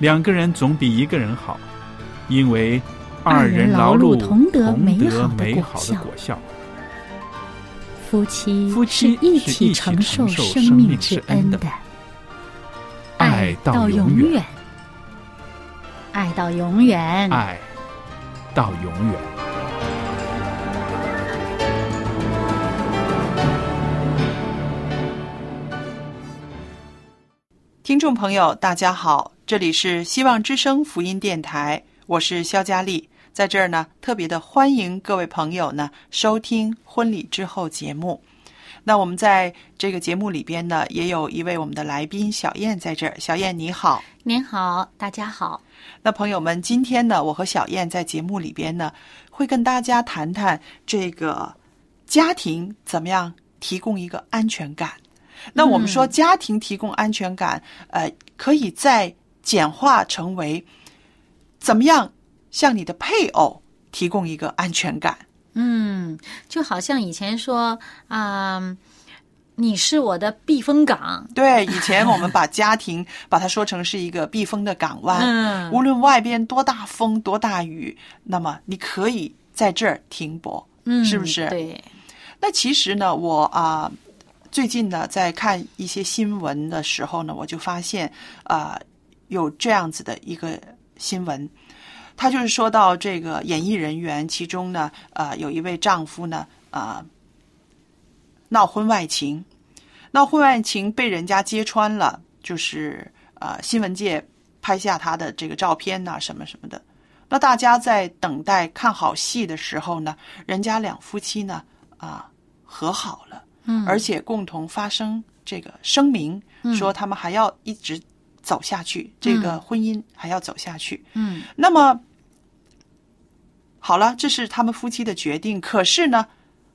两个人总比一个人好，因为二人劳碌同得美好的果效。夫妻夫妻是一起承受生生命之恩的，爱到永远，爱到永远。爱到永远。听众朋友，大家好，这里是希望之声福音电台，我是肖佳丽，在这儿呢，特别的欢迎各位朋友呢收听婚礼之后节目。那我们在这个节目里边呢，也有一位我们的来宾小燕在这儿，小燕你好。您好，大家好。那朋友们，今天呢，我和小燕在节目里边呢，会跟大家谈谈这个家庭怎么样提供一个安全感。那我们说家庭提供安全感，呃，可以再简化成为怎么样向你的配偶提供一个安全感。嗯，就好像以前说啊、你是我的避风港。对，以前我们把家庭 把它说成是一个避风的港湾，嗯无论外边多大风多大雨，那么你可以在这儿停泊，嗯，是不是？。对，那其实呢，我啊、最近呢在看一些新闻的时候呢，我就发现啊、有这样子的一个新闻，他就是说到这个演艺人员，其中呢，呃，有一位丈夫呢，啊、闹婚外情，闹婚外情被人家揭穿了，就是呃新闻界拍下他的这个照片呐、什么什么的。那大家在等待看好戏的时候呢，人家两夫妻呢啊和好了，嗯，而且共同发生这个声明，说他们还要一直走下去，这个婚姻还要走下去。嗯那么好了，这是他们夫妻的决定。可是呢，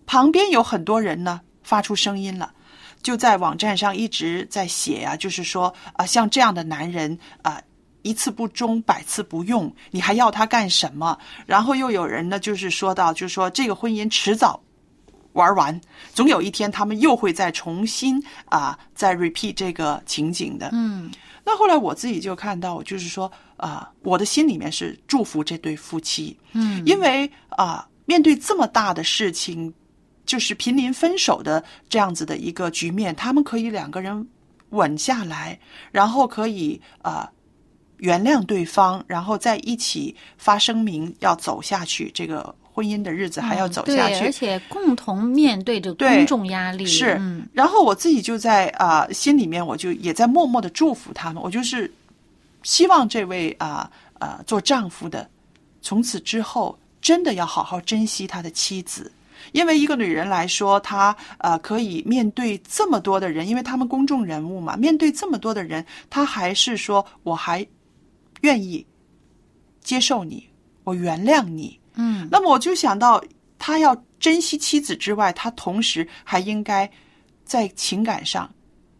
旁边有很多人呢发出声音了，就在网站上一直在写啊，就是说啊，像这样的男人啊。一次不忠，百次不用，你还要他干什么？然后又有人呢，就是说到，就是说这个婚姻迟早玩完，总有一天他们又会再重新啊，再 repeat 这个情景的。嗯那后来我自己就看到，就是说啊、我的心里面是祝福这对夫妻，嗯，因为啊、面对这么大的事情，就是濒临分手的这样子的一个局面，他们可以两个人稳下来，然后可以啊、原谅对方，然后在一起发声明要走下去，这个婚姻的日子还要走下对，去。而且共同面对着公众压力。是，嗯然后我自己就在啊、心里面，我就也在默默的祝福他们。我就是希望这位啊啊、做丈夫的，从此之后真的要好好珍惜他的妻子，因为一个女人来说，她呃可以面对这么多的人，因为他们公众人物嘛，面对这么多的人，她还是说我还愿意接受你，我原谅你，嗯那么我就想到，他要珍惜妻子之外，他同时还应该在情感上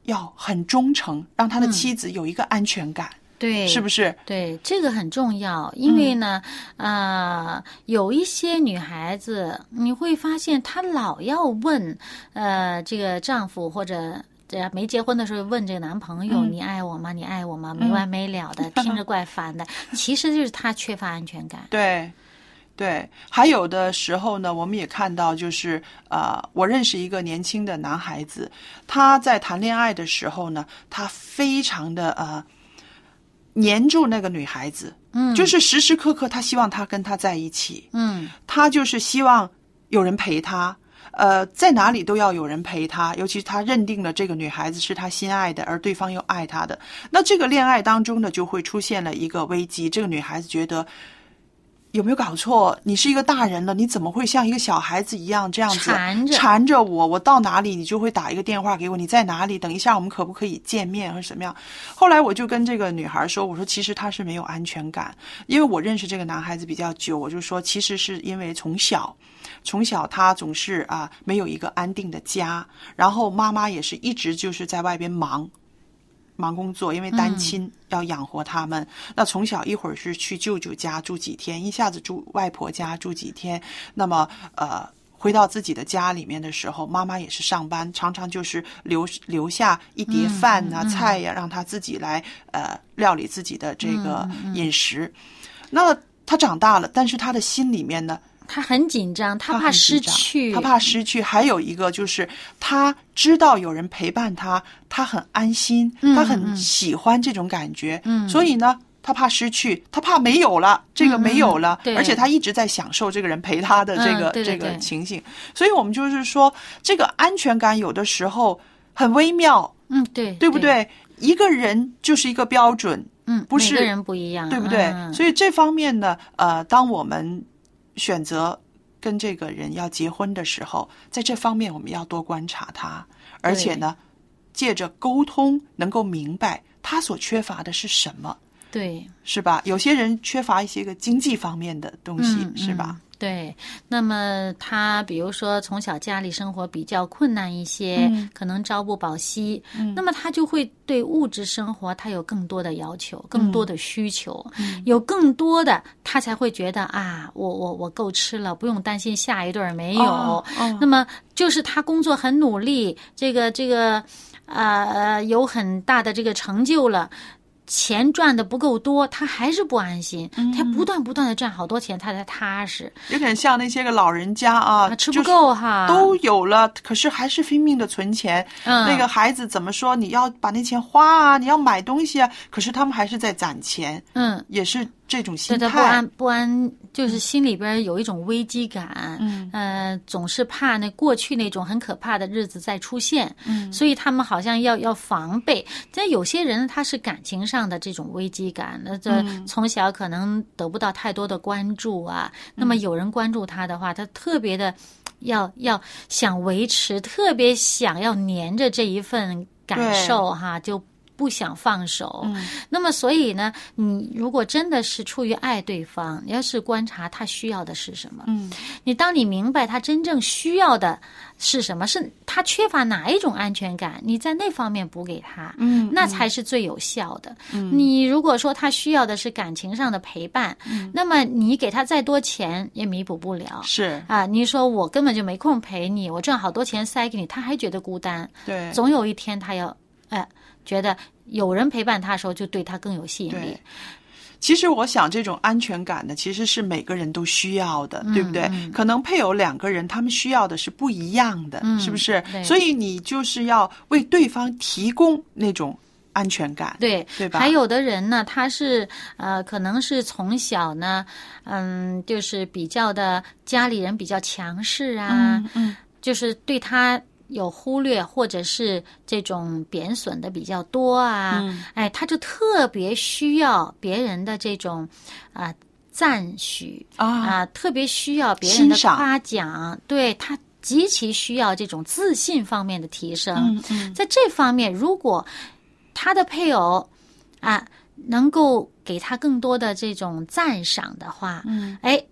要很忠诚，让他的妻子有一个安全感，对，是不是？对，这个很重要，因为呢，呃，有一些女孩子，你会发现她老要问，呃，这个丈夫或者。这没结婚的时候问这个男朋友：“嗯你爱我吗？你爱我吗？”没完没了的，听着怪烦的。其实就是她缺乏安全感。对，对，还有的时候呢，我们也看到，就是呃，我认识一个年轻的男孩子，他在谈恋爱的时候呢，他非常的呃黏住那个女孩子，嗯，就是时时刻刻他希望她跟他在一起，嗯。他就是希望有人陪他，呃，在哪里都要有人陪他，尤其他认定了这个女孩子是他心爱的，而对方又爱他的，那这个恋爱当中呢，就会出现了一个危机。这个女孩子觉得有没有搞错？你是一个大人了，你怎么会像一个小孩子一样这样子缠着缠着我？我到哪里你就会打一个电话给我，你在哪里？等一下我们可不可以见面或者怎么样？后来我就跟这个女孩说，我说其实她是没有安全感，因为我认识这个男孩子比较久，我就说其实是因为从小。从小他总是啊没有一个安定的家，然后妈妈也是一直就是在外边忙，忙工作，因为单亲要养活他们。那从小一会儿是去舅舅家住几天，一下子住外婆家住几天，那么呃。回到自己的家里面的时候，妈妈也是上班，常常就是留留下一碟饭啊、菜呀、让他自己来呃料理自己的这个饮食。那他长大了，但是他的心里面呢，他很紧张，他他怕失去，他怕失去。还有一个就是，他知道有人陪伴他，他很安心，他很喜欢这种感觉。嗯所以呢，他怕失去，他怕没有了，这个没有了，而且他一直在享受这个人陪他的这个、这个情形。所以我们就是说，这个安全感有的时候很微妙，嗯，对，对不？对？一个人就是一个标准，嗯，不是每个人不一样，对不对？嗯所以这方面呢，呃，当我们选择跟这个人要结婚的时候，在这方面我们要多观察他，而且呢，借着沟通能够明白他所缺乏的是什么，对，是吧？有些人缺乏一些个经济方面的东西，嗯是吧？嗯对，那么他比如说从小家里生活比较困难一些，嗯可能朝不保夕，那么他就会对物质生活他有更多的要求，嗯更多的需求，有更多的他才会觉得啊，我我我够吃了，不用担心下一顿没有。哦哦那么就是他工作很努力，这个这个呃有很大的这个成就了。钱赚的不够多，他还是不安心。嗯他不断不断的赚好多钱，他才踏实。有点像那些个老人家啊，啊，吃不够哈，都有了，可是还是拼命的存钱。嗯那个孩子怎么说？你要把那钱花啊，你要买东西啊，可是他们还是在攒钱，嗯，也是这种心态。的不安不安，就是心里边有一种危机感，嗯呃，总是怕那过去那种很可怕的日子再出现，嗯所以他们好像要要防备。但有些人他是感情上的这种危机感，那这嗯从小可能得不到太多的关注啊，那嗯么有人关注他的话，他特别的要要想维持，特别想要粘着这一份感受哈，就。不想放手，嗯。那么所以呢，你如果真的是出于爱对方，你要是观察他需要的是什么，嗯。你当你明白他真正需要的是什么，是他缺乏哪一种安全感，你在那方面补给他，嗯那才是最有效的。嗯。你如果说他需要的是感情上的陪伴，那么你给他再多钱也弥补不了。是。啊，你说我根本就没空陪你，我挣好多钱塞给你，他还觉得孤单。对。总有一天他要，呃，觉得有人陪伴他的时候，就对他更有吸引力。其实我想，这种安全感呢，其实是每个人都需要的，对不对？可能配偶两个人，他们需要的是不一样的，嗯是不是？所以你就是要为对方提供那种安全感，对，对吧？还有的人呢，他是呃，可能是从小呢，嗯，就是比较的家里人比较强势啊，嗯嗯就是对他有忽略或者是这种贬损的比较多啊，嗯。哎，他就特别需要别人的这种啊、赞许啊，啊，特别需要别人的夸奖，对他极其需要这种自信方面的提升。嗯嗯。在这方面，如果他的配偶啊能够给他更多的这种赞赏的话，嗯，哎，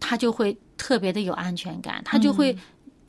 他就会特别的有安全感，他就会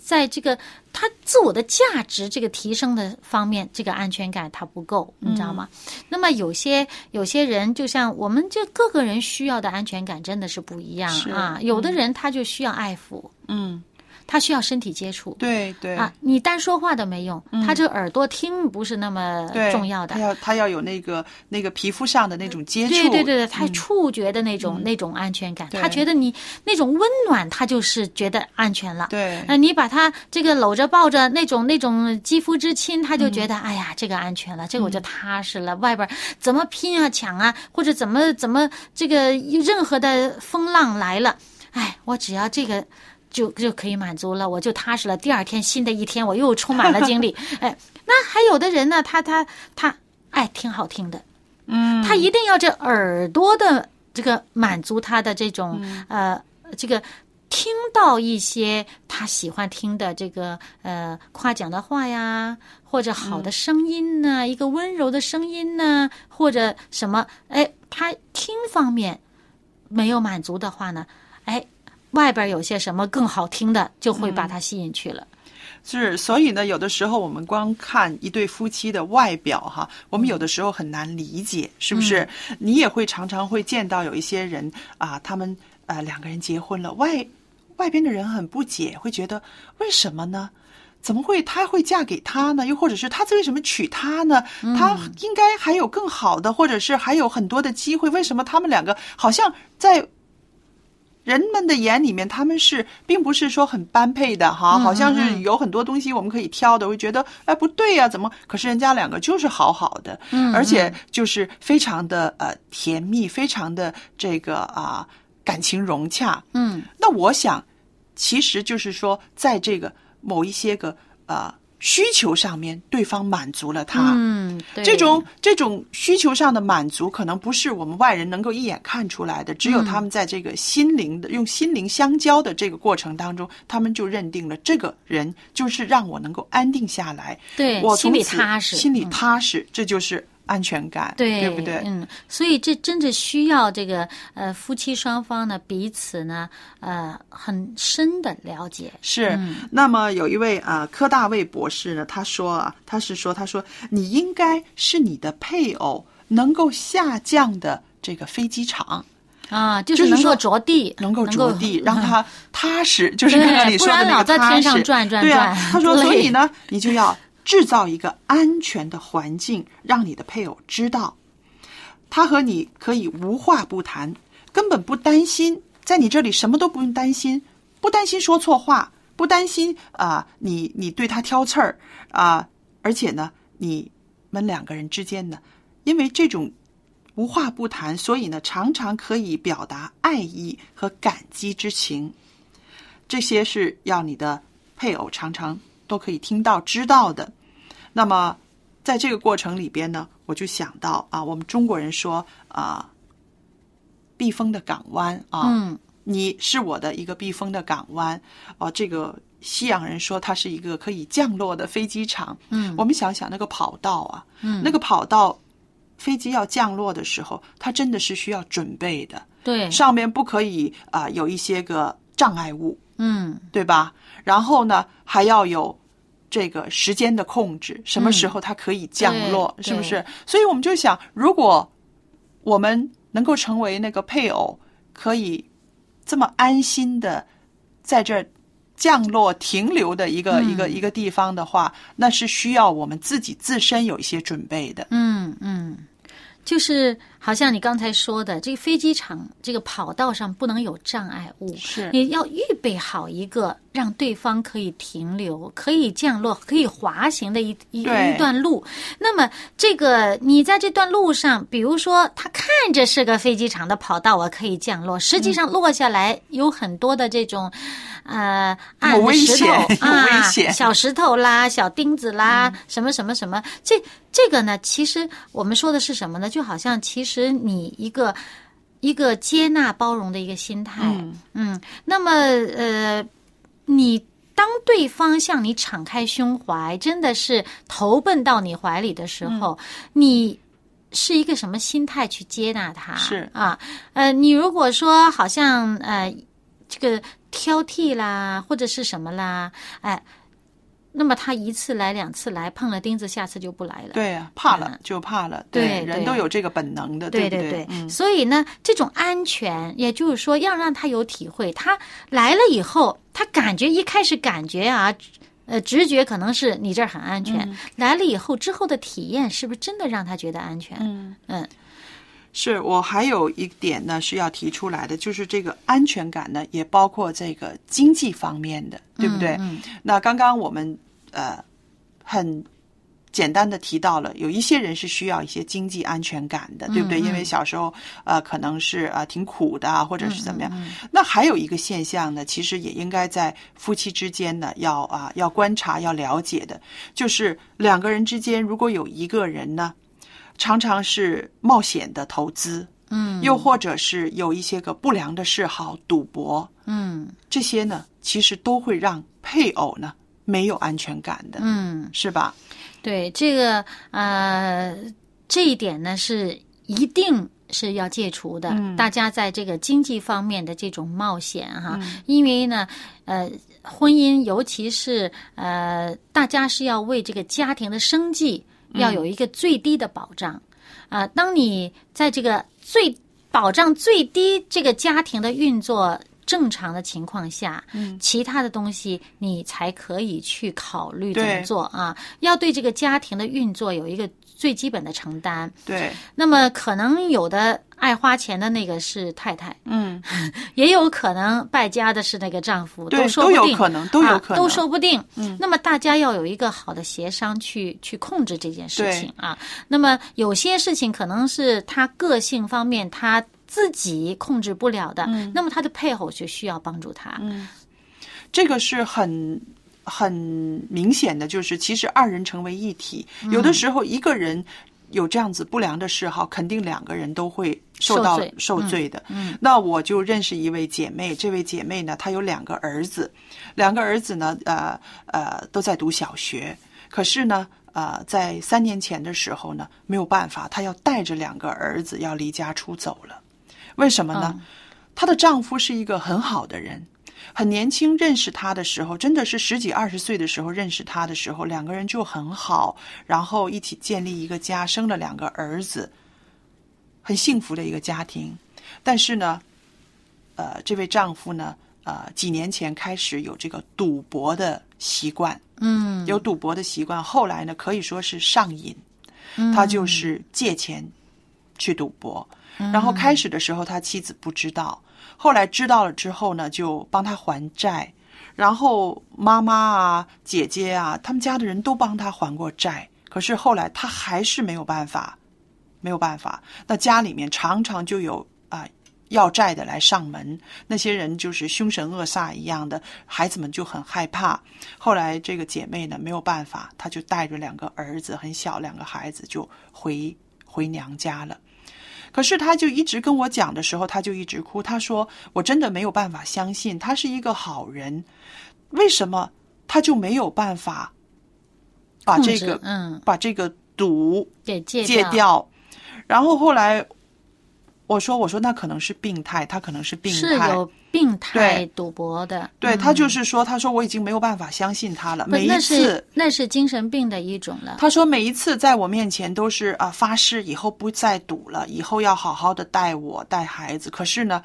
在这个他自我的价值这个提升的方面，这个安全感他不够，你知道吗？那么有些有些人，就像我们这各个人需要的安全感真的是不一样啊，有的人他就需要爱抚。嗯他需要身体接触。对对啊，你单说话都没用，他这耳朵听不是那么重要的他。要他要有那个那个皮肤上的那种接触，对对对对，他触觉的那种、那种安全感，他觉得你那种温暖，他就是觉得安全了。对那，你把他这个搂着抱着那种那种肌肤之亲，他就觉得、哎呀，这个安全了，这个我就踏实了。外边怎么拼啊抢啊，或者怎么怎么这个任何的风浪来了，哎，我只要这个。就就可以满足了，我就踏实了。第二天，新的一天，我又充满了精力。哎，那还有的人呢，他他他爱听好听的，嗯，他一定要这耳朵的这个满足他的这种、嗯呃这个听到一些他喜欢听的这个呃夸奖的话呀，或者好的声音呢，一个温柔的声音呢，或者什么哎，他听方面没有满足的话呢，哎。外边有些什么更好听的，就会把他吸引去了。是，所以呢，有的时候我们光看一对夫妻的外表哈，我们有的时候很难理解，是不是？你也会常常会见到有一些人啊，他们呃两个人结婚了，外外边的人很不解，会觉得为什么呢？怎么会她会嫁给他呢？又或者是他为什么娶她呢？他应该还有更好的，或者是还有很多的机会，为什么他们两个好像在？人们的眼里面，他们是并不是说很般配的哈，好像是有很多东西我们可以挑的，会觉得哎不对呀、怎么？可是人家两个就是好好的，嗯而且就是非常的呃甜蜜，非常的这个啊、感情融洽。嗯那我想，其实就是说，在这个某一些个呃需求上面，对方满足了他。嗯，对这种这种需求上的满足，可能不是我们外人能够一眼看出来的。只有他们在这个心灵的、用心灵相交的这个过程当中，他们就认定了这个人就是让我能够安定下来，对我心里踏实心里嗯踏实，这就是安全感，对，对不对？嗯，所以这真的需要这个呃夫妻双方呢彼此呢呃很深的了解。是，嗯。那么有一位啊、呃柯大卫博士呢，他说啊，他是说，他说你应该是你的配偶能够下降的这个飞机场，啊，就就是是能够着地，能够着地，让嗯。他踏实，就是对刚才你说的那个老在天踏实。上转转对啊，转。他说，所以呢，你就要制造一个安全的环境，让你的配偶知道，他和你可以无话不谈，根本不担心，在你这里什么都不用担心，不担心说错话，不担心啊、你你对他挑刺儿啊、而且呢，你们两个人之间呢，因为这种无话不谈，所以呢，常常可以表达爱意和感激之情。这些是要你的配偶常常都可以听到、知道的。那么，在这个过程里边呢，我就想到啊，我们中国人说啊，避风的港湾啊，嗯。你是我的一个避风的港湾哦、这个西洋人说它是一个可以降落的飞机场。嗯。我们想想那个跑道啊，嗯。那个跑道，飞机要降落的时候，它真的是需要准备的，对，上面不可以啊、有一些个障碍物，嗯对吧？然后呢，还要有这个时间的控制，什么时候它可以降落，对是不是？所以我们就想，如果我们能够成为那个配偶，可以这么安心的在这儿降落、停留的一个、嗯一个一个地方的话，那是需要我们自己自身有一些准备的。嗯嗯，就是好像你刚才说的，这个飞机场这个跑道上不能有障碍物，是你要预备好一个让对方可以停留、可以降落、可以滑行的一一一段路。那么，这个你在这段路上，比如说，他看着是个飞机场的跑道，我可以降落，实际上落下来有很多的这种。呃，石头 啊，小石头啦，小钉子啦，嗯什么什么什么，这这个呢，其实我们说的是什么呢？就好像其实你一个一个接纳包容的一个心态，嗯那么呃，你当对方向你敞开胸怀，真的是投奔到你怀里的时候，你。是一个什么心态去接纳他？是啊，呃，你如果说好像呃这个挑剔啦，或者是什么啦，哎、那么他一次来两次来碰了钉子，下次就不来了。对啊，怕了嗯就怕了，对对人都有这个本能的，对对对嗯，所以呢，这种安全，也就是说要让他有体会，他来了以后，他感觉一开始感觉啊。呃，直觉可能是你这儿很安全，嗯来了以后之后的体验是不是真的让他觉得安全？嗯嗯是我还有一点呢是要提出来的，就是这个安全感呢，也包括这个经济方面的，对不对？嗯那刚刚我们呃很简单的提到了，有一些人是需要一些经济安全感的，对不对？嗯嗯因为小时候呃可能是啊、呃挺苦的啊，或者是怎么样。嗯那还有一个现象呢，其实也应该在夫妻之间呢要啊、要观察、要了解的，就是两个人之间如果有一个人呢，常常是冒险的投资。嗯又或者是有一些个不良的嗜好，赌博，嗯这些呢，其实都会让配偶呢没有安全感的，嗯，是吧？对这个呃这一点呢是一定是要戒除的。嗯大家在这个经济方面的这种冒险哈，嗯因为呢呃婚姻尤其是呃大家是要为这个家庭的生计要有一个最低的保障啊、当你在这个最保障最低这个家庭的运作。正常的情况下，嗯，其他的东西你才可以去考虑怎么做啊。要对这个家庭的运作有一个最基本的承担。对，那么可能有的爱花钱的那个是太太，嗯，也有可能败家的是那个丈夫，都，说不定，都有可能，都有可能，啊、都说不定。嗯，那么大家要有一个好的协商去去控制这件事情啊。那么有些事情可能是他个性方面他自己控制不了的，嗯那么他的配偶就需要帮助他。这个是很很明显的，就是其实二人成为一体，嗯有的时候一个人有这样子不良的嗜好，肯定两个人都会受到受罪受罪的。嗯那我就认识一位姐妹，这位姐妹呢，她有两个儿子，两个儿子呢，呃呃，都在读小学，可是呢。呃，在三年前的时候呢，没有办法，她要带着两个儿子要离家出走了。为什么呢？嗯她的丈夫是一个很好的人，很年轻，认识她的时候，真的是十几二十岁的时候认识她的时候，两个人就很好，然后一起建立一个家，生了两个儿子，很幸福的一个家庭。但是呢，呃，这位丈夫呢，呃，几年前开始有这个赌博的习惯，嗯，有赌博的习惯，后来呢，可以说是上瘾，他就是借钱去赌博。然后开始的时候，他妻子不知道，后来知道了之后呢，就帮他还债。然后妈妈啊、姐姐啊，他们家的人都帮他还过债，可是后来他还是没有办法，没有办法。那家里面常常就有啊、要债的来上门，那些人就是凶神恶煞一样的，孩子们就很害怕。后来这个姐妹呢没有办法，她就带着两个儿子，很小两个孩子就回回娘家了。可是他就一直跟我讲的时候，他就一直哭。他说：“我真的没有办法相信他是一个好人，为什么他就没有办法把这个嗯把这个毒给戒掉？然后后来我说：我说那可能是病态，他可能是病态。是有病态赌博的，对嗯他就是说，他说我已经没有办法相信他了。每一那次是那是精神病的一种了。他说每一次在我面前都是啊发誓以后不再赌了，以后要好好的带我带孩子。可是呢，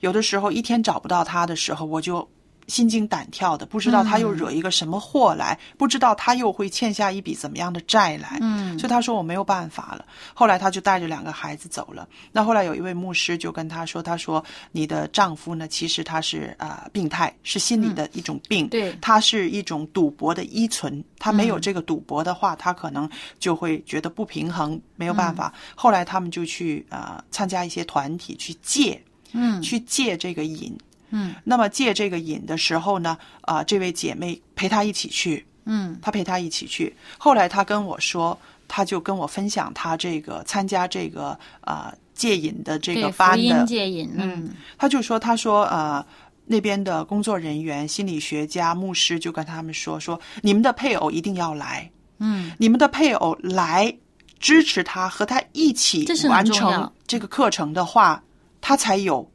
有的时候一天找不到他的时候，我就心惊胆跳的，不知道他又惹一个什么祸来，不知道他又会欠下一笔怎么样的债来。嗯所以他说我没有办法了。后来他就带着两个孩子走了。那后来有一位牧师就跟他说：“他说你的丈夫呢，其实他是啊、呃病态，是心理的一种病。对他是一种赌博的依存，他没有这个赌博的话，他可能就会觉得不平衡，没有办法。后来他们就去呃参加一些团体去戒，嗯去戒这个瘾。嗯。那么戒这个瘾的时候呢，啊、这位姐妹陪他一起去，嗯。她陪他一起去。后来她跟我说，她就跟我分享她这个参加这个啊、呃戒瘾的这个班的。戒瘾，嗯。他就说，他说，呃，那边的工作人员、心理学家、牧师就跟他们说，说你们的配偶一定要来，嗯。你们的配偶来支持他，和他一起完成这个课程的话，他才有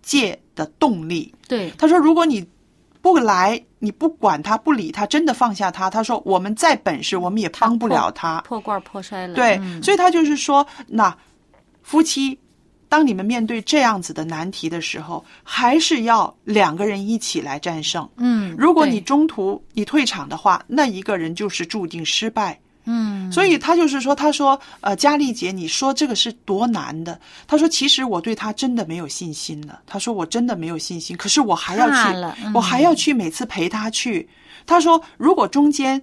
戒的动力。对，他说，如果你不来，你不管他，不理他，真的放下他。他说：“我们再本事，我们也帮不了他。破罐破摔了。对，嗯所以他就是说，那夫妻，当你们面对这样子的难题的时候，还是要两个人一起来战胜。嗯，如果你中途你退场的话，那一个人就是注定失败。嗯，所以他就是说，他说，呃，佳丽姐，你说这个是多难的？他说，其实我对他真的没有信心了。他说，我真的没有信心，可是我还要去，嗯我还要去每次陪他去。他说，如果中间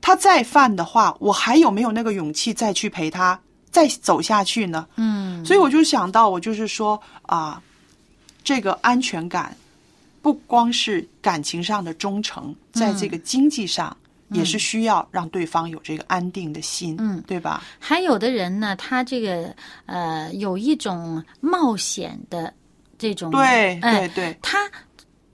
他再犯的话，我还有没有那个勇气再去陪他，再走下去呢？嗯，所以我就想到，我就是说啊，这个安全感不光是感情上的忠诚，在这个经济上也是需要让对方有这个安定的心，嗯对吧？还有的人呢，他这个呃有一种冒险的这种，对哎对对，他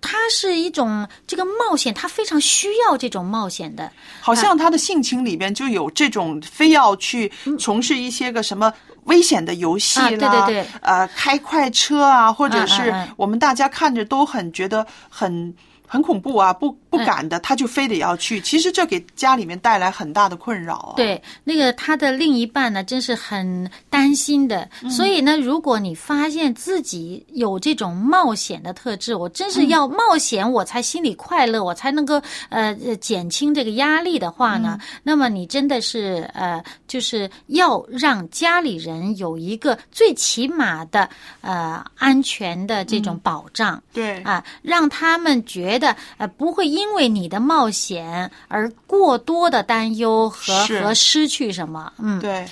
他是一种这个冒险，他非常需要这种冒险的，好像他的性情里边就有这种非要去从事一些个什么。危险的游戏啦，啊对对对。呃，开快车啊，或者嗯是我们大家看着都很觉得很很恐怖啊，不不敢的，他就非得要去。其实这给家里面带来很大的困扰啊。对，那个他的另一半呢，真是很担心的。嗯所以呢，如果你发现自己有这种冒险的特质，我真是要冒险，我才心里快乐，我才能够呃呃减轻这个压力的话呢，嗯那么你真的是呃，就是要让家里人有一个最起码的呃安全的这种保障。对啊，让他们觉得呃不会因为你的冒险而过多的担忧和和失去什么，嗯，对，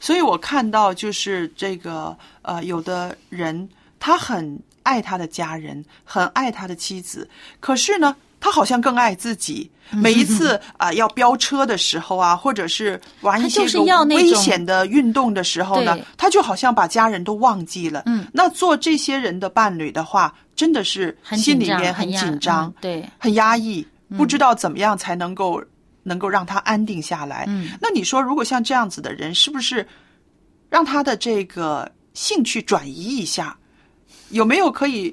所以我看到就是这个呃，有的人他很爱他的家人，很爱他的妻子，可是呢，他好像更爱自己。每一次 啊、要飙车的时候啊，或者是玩一些危险的运动的时候呢，他就好像把家人都忘记了。嗯，那做这些人的伴侣的话，真的是心里面很压紧张嗯，对，很压抑，不知道怎么样才能够能够让他安定下来。嗯，那你说，如果像这样子的人，是不是让他的这个兴趣转移一下？有没有可以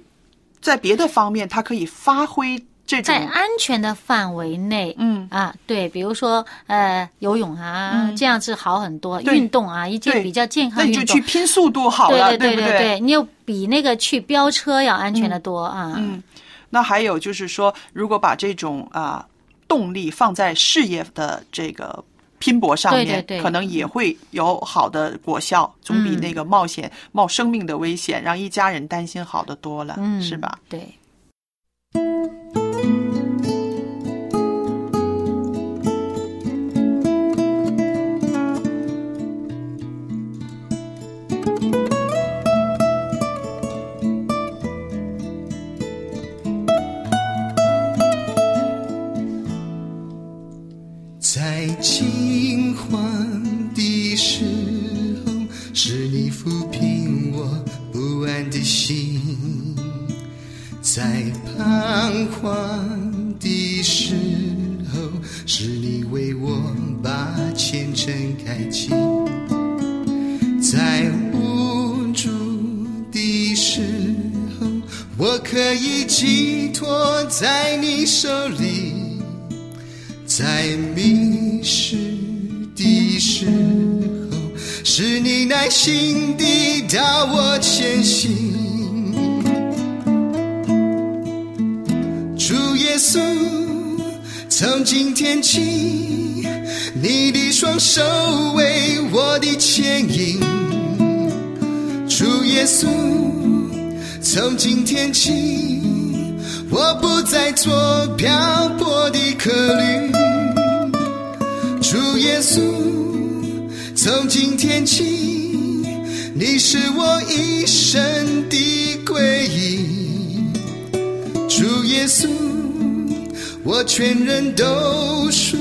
在别的方面，他可以发挥在安全的范围内，嗯。啊，对，比如说呃游泳啊，嗯。这样子好很多，运动啊，一件比较健康那你就的运动。去，拼速度好了，对对不对对，你又比那个去飙车要安全的多啊，嗯，那还有就是说，如果把这种啊、动力放在事业的这个拼搏上面，对对对可能也会有好的果效，总比嗯那个冒险、冒生命的危险，让一家人担心好的多了，嗯，是吧？？对。手为我的牵引。主耶稣，从今天起，我不再做漂泊的客旅。主耶稣，从今天起，你是我一生的归依。主耶稣，我全人都属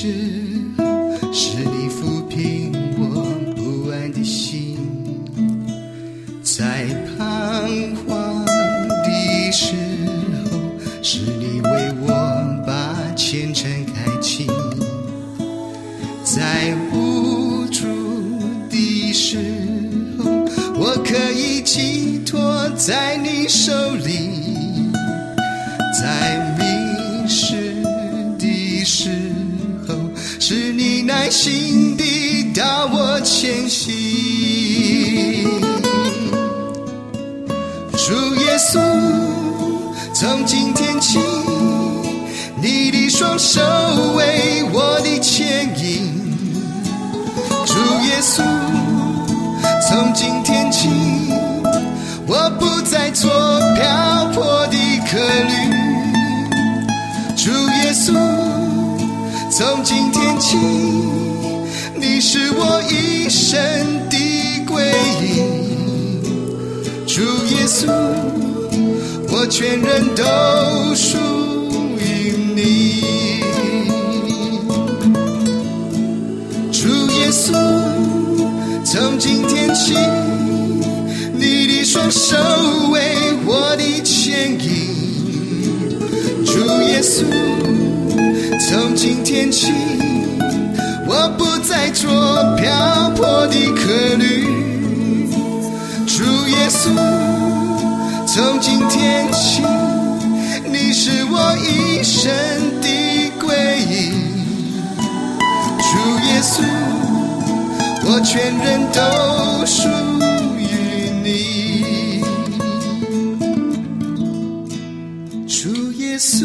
是。从今天起，你是我一生的归依。主耶稣，我全人都属于你。主耶稣，从今天起，你的双手为我的牵引。主耶稣，天起，我不再做漂泊的客旅。主耶稣，从今天起，你是我一生的归依。主耶稣，我全人都属于你。主耶稣，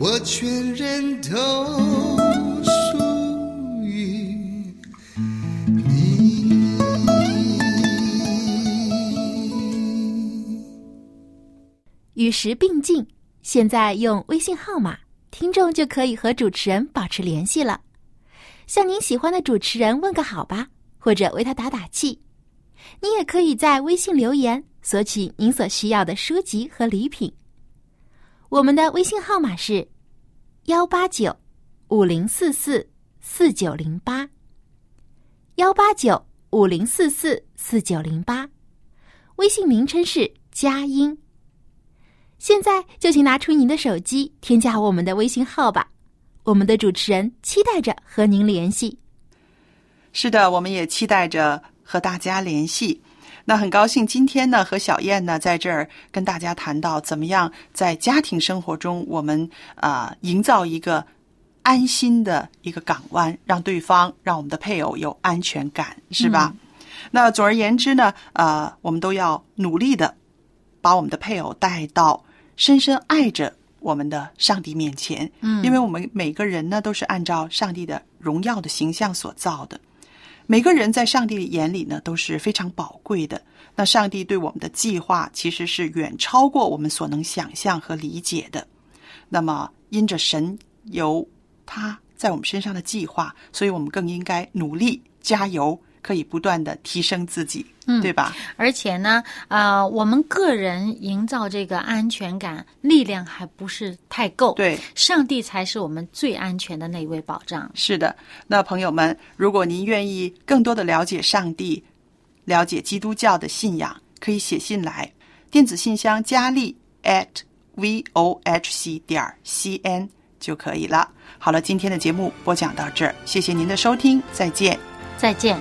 我全人都属于你。与时并进，现在用微信号码，听众就可以和主持人保持联系了。向您喜欢的主持人问个好吧，或者为他打打气。你也可以在微信留言索取您所需要的书籍和礼品。我们的微信号码是幺八九五零四四四九零八，幺八九五零四四四九零八。微信名称是佳音。现在就请拿出您的手机，添加我们的微信号吧。我们的主持人期待着和您联系。是的，我们也期待着和大家联系。那很高兴今天呢，和小燕呢在这儿跟大家谈到怎么样在家庭生活中，我们啊、呃营造一个安心的一个港湾，让对方让我们的配偶有安全感，是吧？那总而言之呢，呃，我们都要努力的把我们的配偶带到深深爱着我们的上帝面前。嗯，因为我们每个人呢都是按照上帝的荣耀的形象所造的。每个人在上帝眼里呢都是非常宝贵的。那上帝对我们的计划其实是远超过我们所能想象和理解的。那么，因着神由他在我们身上的计划，所以我们更应该努力加油，可以不断的提升自己，嗯对吧？而且呢，呃，我们个人营造这个安全感，力量还不是太够。对，上帝才是我们最安全的那一位保障。是的，那朋友们，如果您愿意更多的了解上帝，了解基督教的信仰，可以写信来，电子信箱佳丽 at v o h c 点 c n 就可以了。好了，今天的节目播讲到这儿，谢谢您的收听，再见。再见。